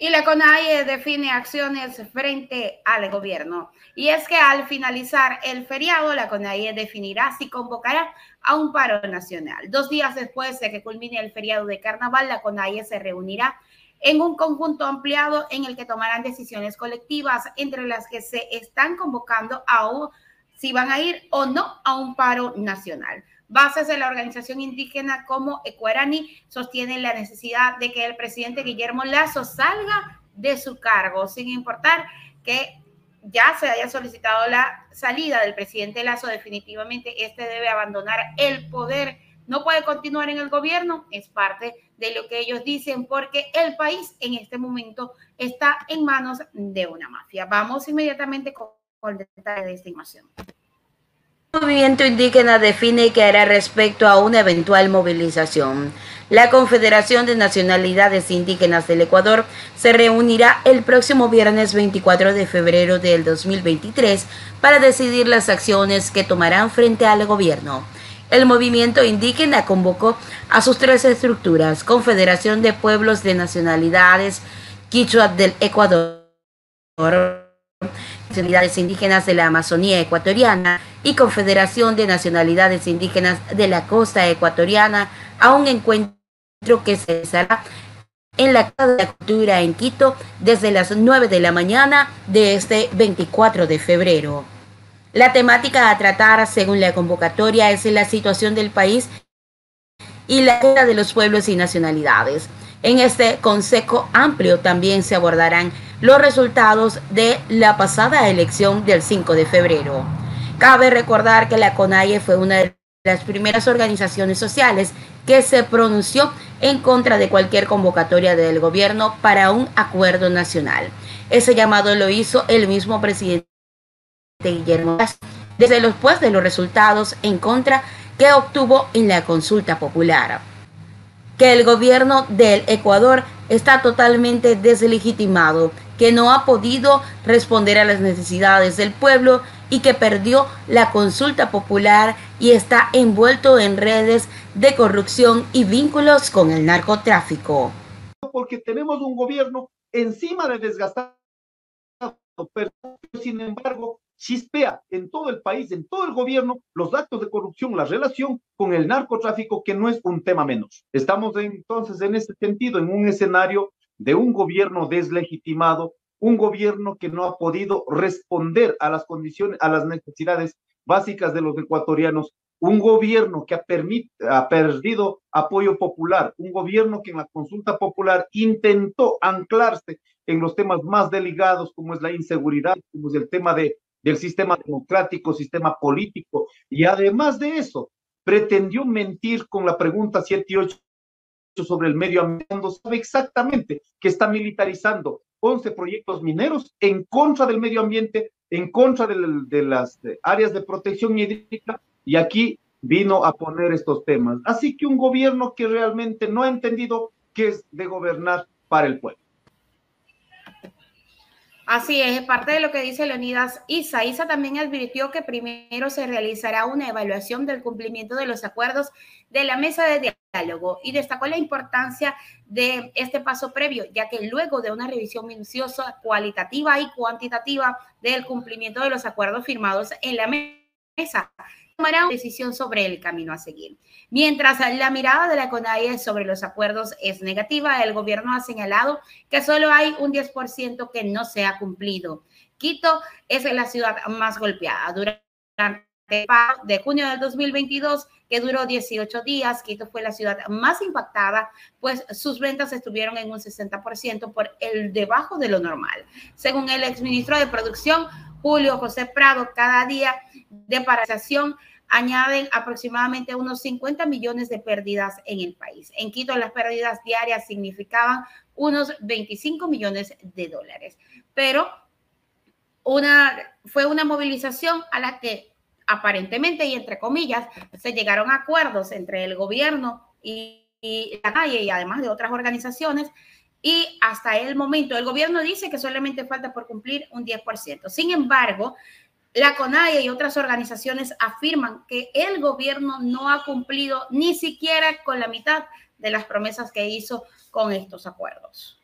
Y la CONAIE define acciones frente al gobierno. Y es que al finalizar el feriado, la CONAIE definirá si convocará a un paro nacional. Dos días después de que culmine el feriado de carnaval, la CONAIE se reunirá en un conjunto ampliado en el que tomarán decisiones colectivas, entre las que se están convocando a si van a ir o no a un paro nacional. Bases de la organización indígena como Ecuarani sostienen la necesidad de que el presidente Guillermo Lazo salga de su cargo, sin importar que ya se haya solicitado la salida del presidente Lazo, definitivamente este debe abandonar el poder. No puede continuar en el gobierno, es parte de lo que ellos dicen, porque el país en este momento está en manos de una mafia. Vamos inmediatamente con, el detalle de esta información. El movimiento indígena define que hará respecto a una eventual movilización. La Confederación de Nacionalidades Indígenas del Ecuador se reunirá el próximo viernes 24 de febrero del 2023 para decidir las acciones que tomarán frente al gobierno. El movimiento indígena convocó a sus tres estructuras, Confederación de Pueblos de Nacionalidades Quichua del Ecuador, Nacionalidades Indígenas de la Amazonía Ecuatoriana y Confederación de Nacionalidades Indígenas de la Costa Ecuatoriana a un encuentro que se hará en la Casa de la Cultura en Quito desde las 9 de la mañana de este 24 de febrero. La temática a tratar, según la convocatoria, es la situación del país y la guerra de los pueblos y nacionalidades. En este consejo amplio también se abordarán los resultados de la pasada elección del 5 de febrero. Cabe recordar que la CONAIE fue una de las primeras organizaciones sociales que se pronunció en contra de cualquier convocatoria del gobierno para un acuerdo nacional. Ese llamado lo hizo el mismo presidente Guillermo desde los pues de los resultados en contra que obtuvo en la consulta popular que el gobierno del Ecuador está totalmente deslegitimado, que no ha podido responder a las necesidades del pueblo y que perdió la consulta popular y está envuelto en redes de corrupción y vínculos con el narcotráfico. Porque tenemos un gobierno encima de desgastado, pero sin embargo chispea en todo el país, en todo el gobierno, los actos de corrupción, la relación con el narcotráfico, que no es un tema menos. Estamos entonces en ese sentido en un escenario de un gobierno deslegitimado, un gobierno que no ha podido responder a las condiciones, a las necesidades básicas de los ecuatorianos, un gobierno que ha, ha perdido apoyo popular, un gobierno que en la consulta popular intentó anclarse en los temas más delicados como es la inseguridad, como es el tema de del sistema democrático, sistema político, y además de eso, pretendió mentir con la pregunta 7 y 8 sobre el medio ambiente, cuando sabe exactamente que está militarizando 11 proyectos mineros en contra del medio ambiente, en contra de, las áreas de protección hídrica, y aquí vino a poner estos temas. Así que un gobierno que realmente no ha entendido qué es de gobernar para el pueblo. Así es, parte de lo que dice Leonidas Isa. Isa también advirtió que primero se realizará una evaluación del cumplimiento de los acuerdos de la mesa de diálogo y destacó la importancia de este paso previo, ya que luego de una revisión minuciosa, cualitativa y cuantitativa del cumplimiento de los acuerdos firmados en la mesa, tomará una decisión sobre el camino a seguir. Mientras la mirada de la CONAIE sobre los acuerdos es negativa, el gobierno ha señalado que solo hay un 10% que no se ha cumplido. Quito es la ciudad más golpeada. Durante de junio del 2022, que duró 18 días, Quito fue la ciudad más impactada, pues sus ventas estuvieron en un 60% por el debajo de lo normal. Según el exministro de Producción, Julio José Prado, cada día de paralización añaden aproximadamente unos 50 millones de pérdidas en el país. En Quito las pérdidas diarias significaban unos 25 millones de dólares, pero una, fue una movilización a la que aparentemente y entre comillas se llegaron acuerdos entre el gobierno y, y la calle y además de otras organizaciones y hasta el momento el gobierno dice que solamente falta por cumplir un 10%. Sin embargo, la CONAIE y otras organizaciones afirman que el gobierno no ha cumplido ni siquiera con la mitad de las promesas que hizo con estos acuerdos.